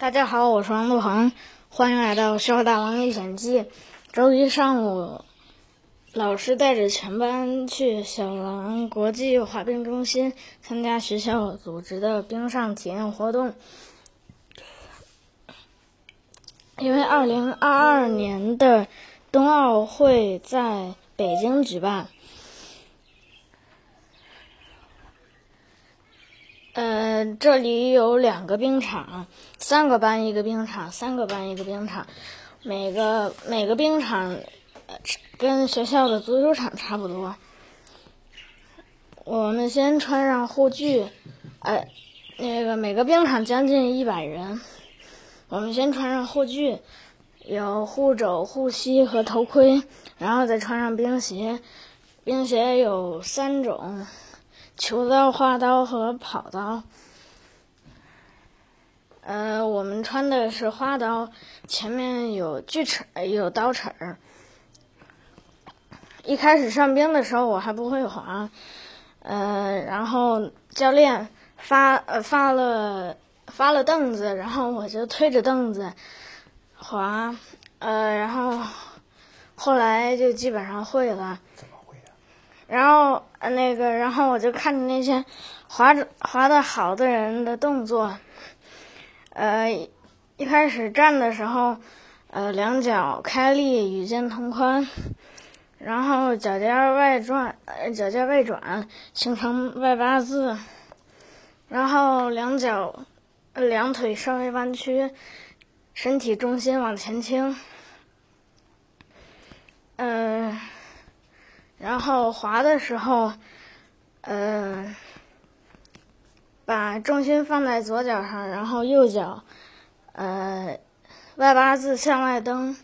大家好，我是王路恒，欢迎来到《笑大王历险记》。周一上午，老师带着全班去小狼国际滑冰中心参加学校组织的冰上体验活动。因为二零二二年的冬奥会在北京举办。呃，这里有两个冰场，三个班一个冰场，三个班一个冰场，每个每个冰场跟学校的足球场差不多。我们先穿上护具，呃，那个每个冰场将近一百人，我们先穿上护具，有护肘、护膝和头盔，然后再穿上冰鞋，冰鞋有三种。球刀、花刀和跑刀。呃，我们穿的是花刀，前面有锯齿，有刀齿儿。一开始上冰的时候，我还不会滑，呃，然后教练发呃发了发了凳子，然后我就推着凳子滑，呃，然后后来就基本上会了。然后呃那个，然后我就看着那些滑着滑的好的人的动作，呃，一开始站的时候，呃，两脚开立，与肩同宽，然后脚尖外转，呃，脚尖外转，形成外八字，然后两脚，两腿稍微弯曲，身体重心往前倾，嗯。然后滑的时候，嗯，把重心放在左脚上，然后右脚，呃，外八字向外蹬，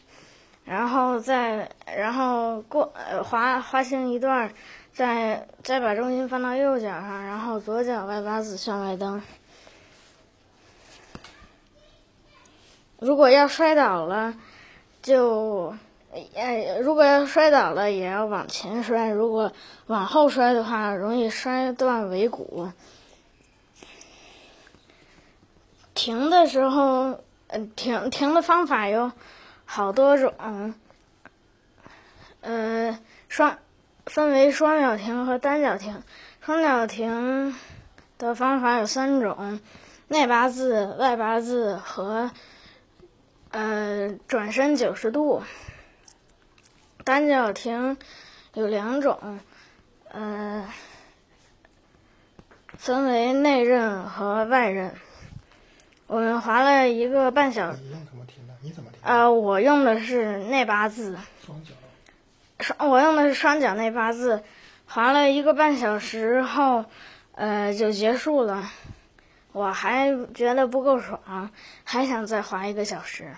然后再然后过滑滑行一段，再再把重心放到右脚上，然后左脚外八字向外蹬。如果要摔倒了，就。哎，如果要摔倒了，也要往前摔；如果往后摔的话，容易摔断尾骨。停的时候，嗯，停停的方法有好多种，呃，双分为双脚停和单脚停。双脚停的方法有三种：内八字、外八字和呃转身九十度。单脚停有两种，呃，分为内刃和外刃。我们滑了一个半小时。你用什么停的？你怎么停？呃，我用的是内八字。双脚。双，我用的是双脚内八字，滑了一个半小时后，呃，就结束了。我还觉得不够爽，还想再滑一个小时。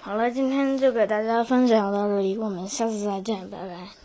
好了，今天就给大家分享到这里，我们下次再见，拜拜。